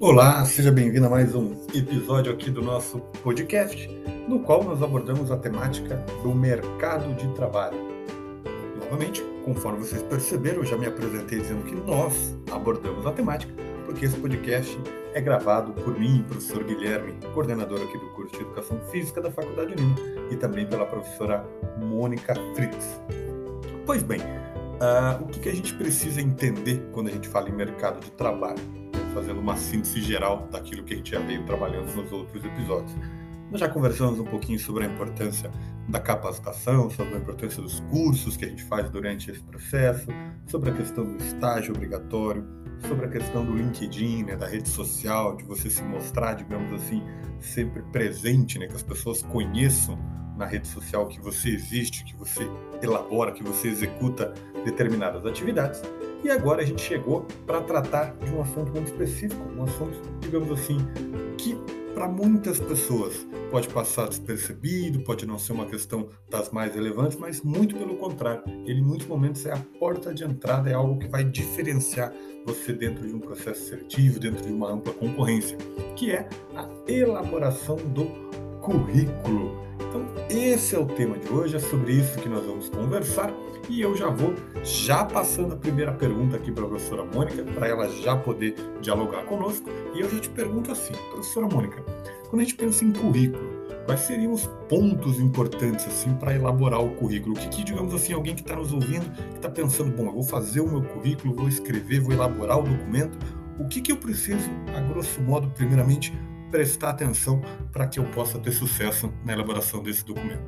Olá, seja bem-vindo a mais um episódio aqui do nosso podcast, no qual nós abordamos a temática do mercado de trabalho. Novamente, conforme vocês perceberam, eu já me apresentei dizendo que nós abordamos a temática, porque esse podcast é gravado por mim, professor Guilherme, coordenador aqui do curso de Educação Física da Faculdade Unina, e também pela professora Mônica Fritz. Pois bem, uh, o que, que a gente precisa entender quando a gente fala em mercado de trabalho? Fazendo uma síntese geral daquilo que a gente já veio trabalhando nos outros episódios. Nós já conversamos um pouquinho sobre a importância da capacitação, sobre a importância dos cursos que a gente faz durante esse processo, sobre a questão do estágio obrigatório, sobre a questão do LinkedIn, né, da rede social, de você se mostrar, digamos assim, sempre presente, né, que as pessoas conheçam na rede social que você existe, que você elabora, que você executa determinadas atividades. E agora a gente chegou para tratar de um assunto muito específico, um assunto, digamos assim, que para muitas pessoas pode passar despercebido, pode não ser uma questão das mais relevantes, mas muito pelo contrário, ele em muitos momentos é a porta de entrada, é algo que vai diferenciar você dentro de um processo seletivo, dentro de uma ampla concorrência, que é a elaboração do currículo. Então, esse é o tema de hoje, é sobre isso que nós vamos conversar e eu já vou já passando a primeira pergunta aqui para a professora Mônica, para ela já poder dialogar conosco. E eu já te pergunto assim, professora Mônica, quando a gente pensa em currículo, quais seriam os pontos importantes assim para elaborar o currículo? O que, que digamos assim, alguém que está nos ouvindo, que está pensando, bom, eu vou fazer o meu currículo, vou escrever, vou elaborar o documento, o que, que eu preciso, a grosso modo, primeiramente, prestar atenção para que eu possa ter sucesso na elaboração desse documento?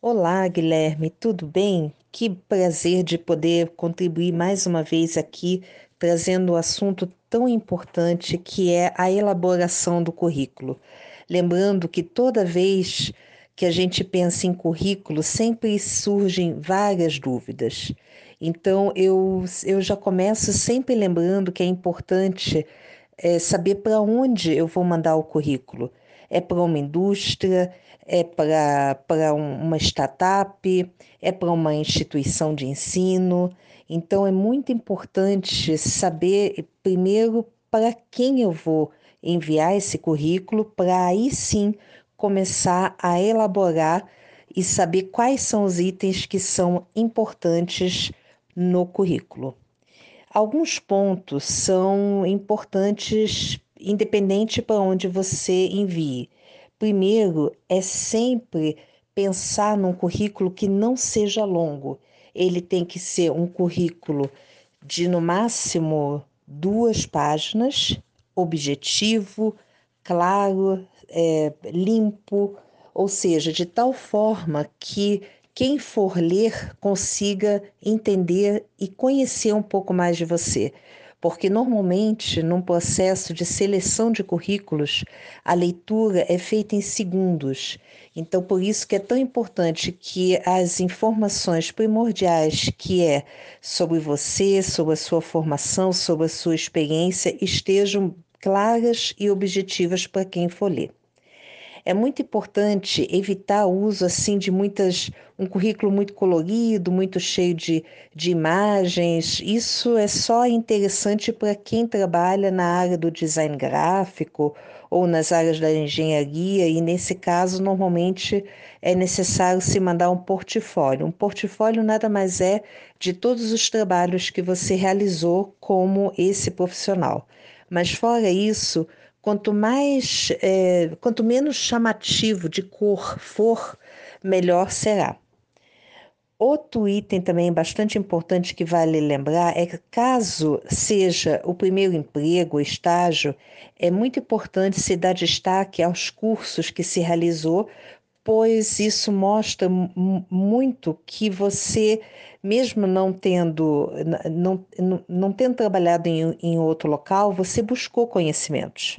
Olá, Guilherme, tudo bem? Que prazer de poder contribuir mais uma vez aqui, trazendo o um assunto tão importante que é a elaboração do currículo. Lembrando que toda vez que a gente pensa em currículo, sempre surgem várias dúvidas. Então, eu, eu já começo sempre lembrando que é importante é, saber para onde eu vou mandar o currículo. É para uma indústria, é para uma startup, é para uma instituição de ensino. Então, é muito importante saber, primeiro, para quem eu vou enviar esse currículo, para aí sim começar a elaborar e saber quais são os itens que são importantes no currículo. Alguns pontos são importantes, independente para onde você envie. Primeiro é sempre pensar num currículo que não seja longo. Ele tem que ser um currículo de no máximo duas páginas, objetivo, claro, é, limpo, ou seja, de tal forma que quem for ler consiga entender e conhecer um pouco mais de você porque normalmente num processo de seleção de currículos a leitura é feita em segundos. Então por isso que é tão importante que as informações primordiais que é sobre você, sobre a sua formação, sobre a sua experiência estejam claras e objetivas para quem for ler. É muito importante evitar o uso assim de muitas um currículo muito colorido, muito cheio de, de imagens. Isso é só interessante para quem trabalha na área do design gráfico ou nas áreas da engenharia, e nesse caso, normalmente é necessário se mandar um portfólio. Um portfólio nada mais é de todos os trabalhos que você realizou como esse profissional. Mas fora isso, Quanto mais, é, quanto menos chamativo de cor for, melhor será. Outro item também bastante importante que vale lembrar é que, caso seja o primeiro emprego, estágio, é muito importante se dar destaque aos cursos que se realizou, pois isso mostra muito que você, mesmo não tendo, não, não, não tendo trabalhado em, em outro local, você buscou conhecimentos.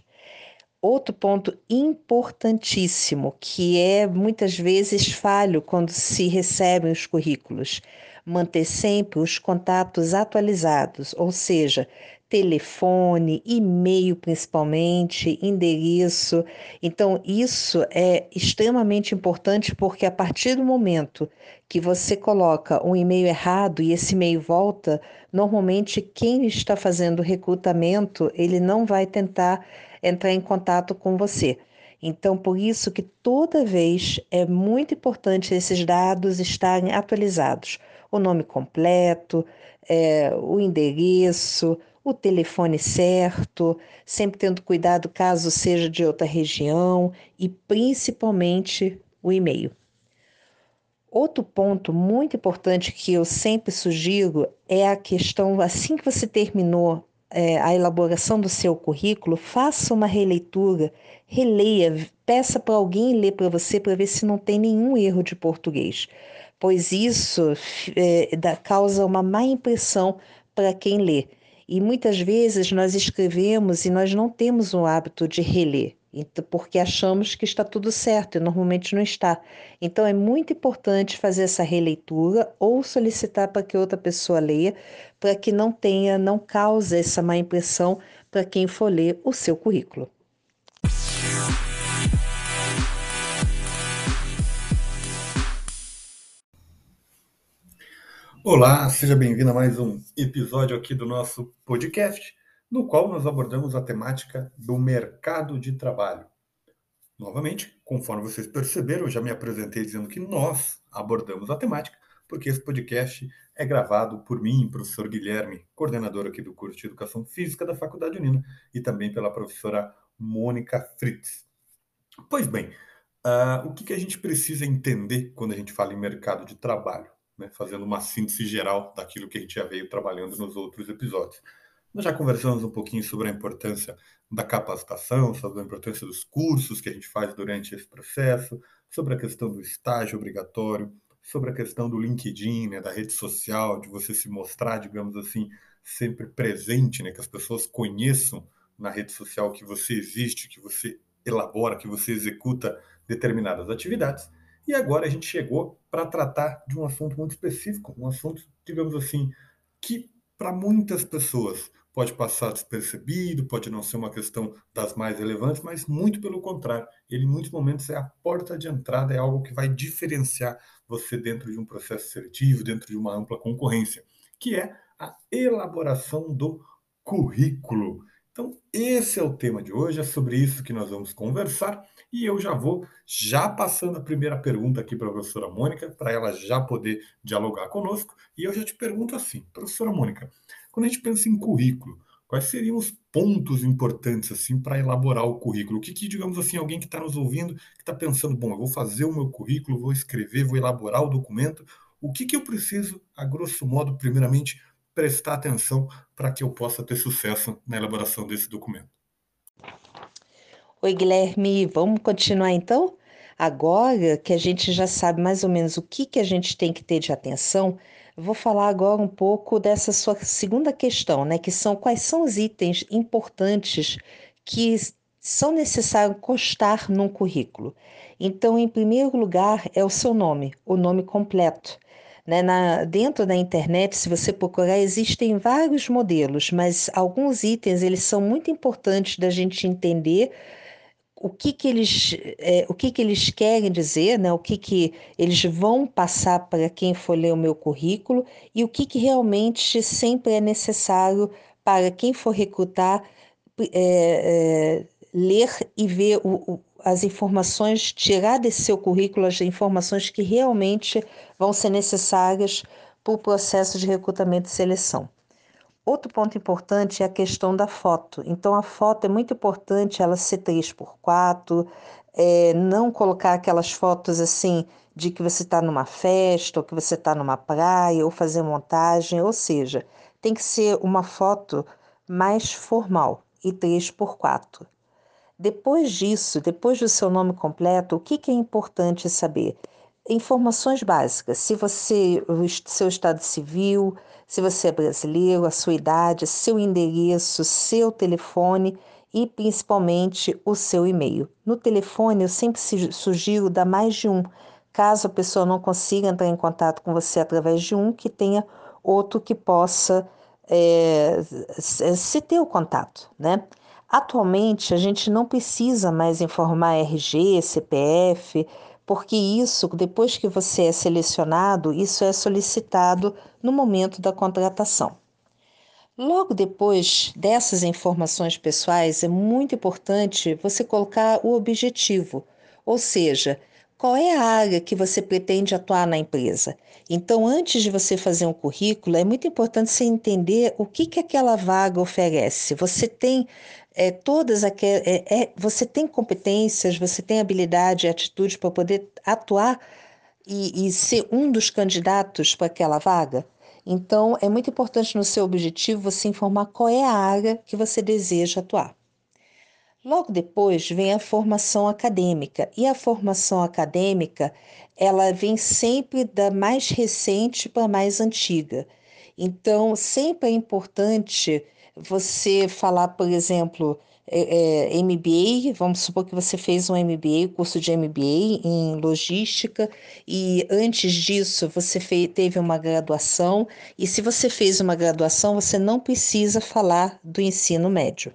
Outro ponto importantíssimo, que é muitas vezes falho quando se recebem os currículos, manter sempre os contatos atualizados, ou seja, telefone, e-mail principalmente, endereço. Então, isso é extremamente importante porque a partir do momento que você coloca um e-mail errado e esse e-mail volta, normalmente quem está fazendo o recrutamento, ele não vai tentar entrar em contato com você. Então, por isso que toda vez é muito importante esses dados estarem atualizados. O nome completo, é, o endereço, o telefone certo, sempre tendo cuidado caso seja de outra região e principalmente o e-mail. Outro ponto muito importante que eu sempre sugiro é a questão, assim que você terminou é, a elaboração do seu currículo, faça uma releitura, releia, peça para alguém ler para você para ver se não tem nenhum erro de português, pois isso é, dá, causa uma má impressão para quem lê. E muitas vezes nós escrevemos e nós não temos o hábito de reler. Porque achamos que está tudo certo e normalmente não está. Então é muito importante fazer essa releitura ou solicitar para que outra pessoa leia, para que não tenha, não cause essa má impressão para quem for ler o seu currículo. Olá, seja bem-vindo a mais um episódio aqui do nosso podcast no qual nós abordamos a temática do mercado de trabalho. Novamente, conforme vocês perceberam, eu já me apresentei dizendo que nós abordamos a temática, porque esse podcast é gravado por mim, professor Guilherme, coordenador aqui do curso de Educação Física da Faculdade Unina, e também pela professora Mônica Fritz. Pois bem, uh, o que, que a gente precisa entender quando a gente fala em mercado de trabalho? Né? Fazendo uma síntese geral daquilo que a gente já veio trabalhando nos outros episódios. Nós já conversamos um pouquinho sobre a importância da capacitação, sobre a importância dos cursos que a gente faz durante esse processo, sobre a questão do estágio obrigatório, sobre a questão do LinkedIn, né, da rede social, de você se mostrar, digamos assim, sempre presente, né, que as pessoas conheçam na rede social que você existe, que você elabora, que você executa determinadas atividades. E agora a gente chegou para tratar de um assunto muito específico, um assunto, digamos assim, que para muitas pessoas pode passar despercebido, pode não ser uma questão das mais relevantes, mas muito pelo contrário, ele em muitos momentos é a porta de entrada, é algo que vai diferenciar você dentro de um processo seletivo, dentro de uma ampla concorrência, que é a elaboração do currículo. Então, esse é o tema de hoje, é sobre isso que nós vamos conversar. E eu já vou já passando a primeira pergunta aqui para a professora Mônica, para ela já poder dialogar conosco. E eu já te pergunto assim, professora Mônica, quando a gente pensa em currículo, quais seriam os pontos importantes assim para elaborar o currículo? O que, que digamos assim, alguém que está nos ouvindo, que está pensando, bom, eu vou fazer o meu currículo, vou escrever, vou elaborar o documento, o que, que eu preciso, a grosso modo, primeiramente, prestar atenção para que eu possa ter sucesso na elaboração desse documento. Oi, Guilherme, vamos continuar então? Agora que a gente já sabe mais ou menos o que, que a gente tem que ter de atenção, vou falar agora um pouco dessa sua segunda questão, né? Que são quais são os itens importantes que são necessários constar num currículo. Então, em primeiro lugar, é o seu nome, o nome completo. Né? Na, dentro da internet, se você procurar, existem vários modelos, mas alguns itens eles são muito importantes da gente entender o que, que eles é, o que, que eles querem dizer, né? o que, que eles vão passar para quem for ler o meu currículo e o que, que realmente sempre é necessário para quem for recrutar é, é, ler e ver o, o, as informações, tirar desse seu currículo as informações que realmente vão ser necessárias para o processo de recrutamento e seleção. Outro ponto importante é a questão da foto. Então, a foto é muito importante ela ser 3x4, é, não colocar aquelas fotos assim de que você está numa festa, ou que você está numa praia, ou fazer montagem, ou seja, tem que ser uma foto mais formal e 3x4. Depois disso, depois do seu nome completo, o que, que é importante saber? Informações básicas. Se você, seu estado civil, se você é brasileiro, a sua idade, seu endereço, seu telefone e principalmente o seu e-mail. No telefone, eu sempre sugiro dar mais de um, caso a pessoa não consiga entrar em contato com você através de um, que tenha outro que possa é, se ter o contato, né? Atualmente, a gente não precisa mais informar RG, CPF, porque isso, depois que você é selecionado, isso é solicitado no momento da contratação. Logo depois dessas informações pessoais, é muito importante você colocar o objetivo, ou seja, qual é a área que você pretende atuar na empresa. Então, antes de você fazer um currículo, é muito importante você entender o que, que aquela vaga oferece. Você tem é, todas aquelas. É, é, você tem competências, você tem habilidade e atitude para poder atuar e, e ser um dos candidatos para aquela vaga? Então, é muito importante no seu objetivo você informar qual é a área que você deseja atuar. Logo depois vem a formação acadêmica, e a formação acadêmica ela vem sempre da mais recente para a mais antiga. Então, sempre é importante você falar, por exemplo, é, é, MBA, vamos supor que você fez um MBA, curso de MBA em logística, e antes disso você fez, teve uma graduação, e se você fez uma graduação, você não precisa falar do ensino médio.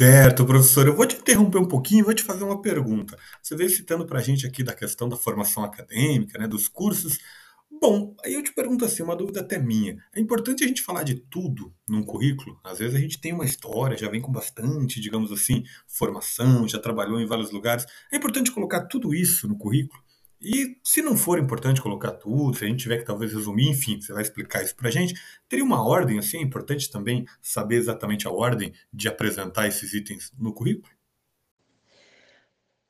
Certo, professor. Eu vou te interromper um pouquinho e vou te fazer uma pergunta. Você veio citando para a gente aqui da questão da formação acadêmica, né, dos cursos. Bom, aí eu te pergunto assim, uma dúvida até minha. É importante a gente falar de tudo num currículo? Às vezes a gente tem uma história, já vem com bastante, digamos assim, formação, já trabalhou em vários lugares. É importante colocar tudo isso no currículo? E se não for importante colocar tudo, se a gente tiver que talvez resumir, enfim, você vai explicar isso pra gente, teria uma ordem, assim, é importante também saber exatamente a ordem de apresentar esses itens no currículo?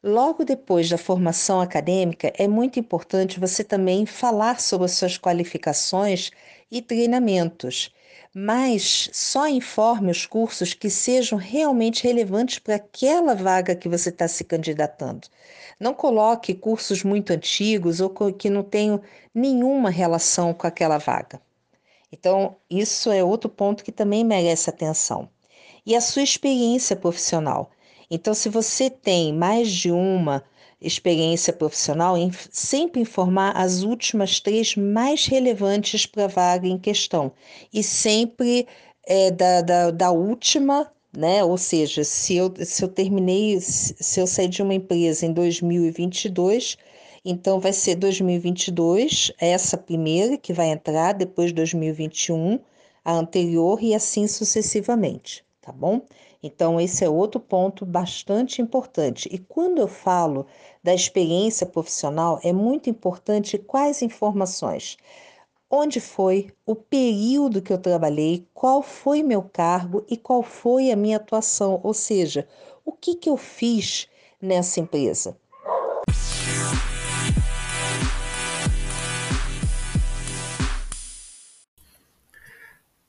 Logo depois da formação acadêmica, é muito importante você também falar sobre as suas qualificações e treinamentos, mas só informe os cursos que sejam realmente relevantes para aquela vaga que você está se candidatando. Não coloque cursos muito antigos ou que não tenham nenhuma relação com aquela vaga. Então, isso é outro ponto que também merece atenção. E a sua experiência profissional. Então, se você tem mais de uma experiência profissional, sempre informar as últimas três mais relevantes para a vaga em questão. E sempre é, da, da, da última né? Ou seja, se eu, se eu terminei, se eu sair de uma empresa em 2022, então vai ser 2022, essa primeira que vai entrar, depois 2021, a anterior e assim sucessivamente, tá bom? Então, esse é outro ponto bastante importante. E quando eu falo da experiência profissional, é muito importante quais informações onde foi, o período que eu trabalhei, qual foi meu cargo e qual foi a minha atuação, ou seja, o que, que eu fiz nessa empresa.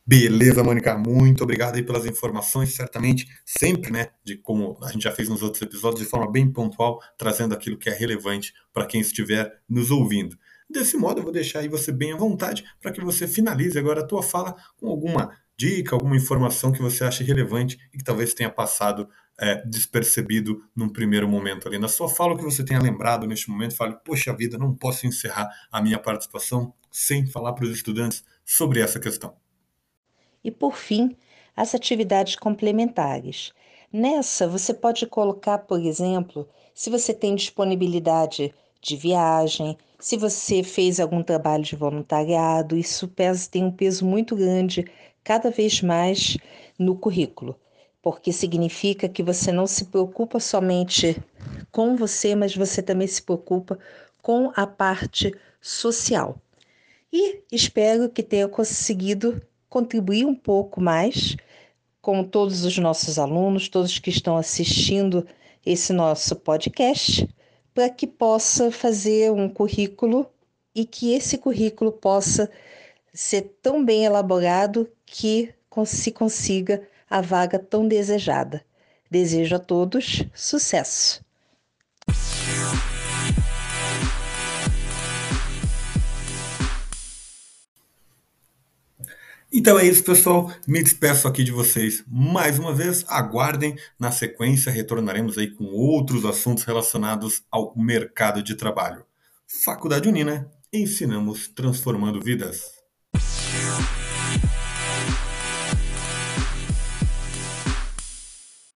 Beleza, Mônica, muito obrigado aí pelas informações, certamente sempre, né, de como a gente já fez nos outros episódios, de forma bem pontual, trazendo aquilo que é relevante para quem estiver nos ouvindo. Desse modo, eu vou deixar aí você bem à vontade para que você finalize agora a tua fala com alguma dica, alguma informação que você ache relevante e que talvez tenha passado é, despercebido num primeiro momento ali na sua fala, que você tenha lembrado neste momento, fale, poxa vida, não posso encerrar a minha participação sem falar para os estudantes sobre essa questão. E por fim, as atividades complementares. Nessa, você pode colocar, por exemplo, se você tem disponibilidade de viagem, se você fez algum trabalho de voluntariado, isso pesa, tem um peso muito grande cada vez mais no currículo, porque significa que você não se preocupa somente com você, mas você também se preocupa com a parte social. E espero que tenha conseguido contribuir um pouco mais com todos os nossos alunos, todos que estão assistindo esse nosso podcast para que possa fazer um currículo e que esse currículo possa ser tão bem elaborado que se consiga a vaga tão desejada. Desejo a todos sucesso! Então é isso, pessoal. Me despeço aqui de vocês mais uma vez. Aguardem, na sequência retornaremos aí com outros assuntos relacionados ao mercado de trabalho. Faculdade Unina, ensinamos transformando vidas.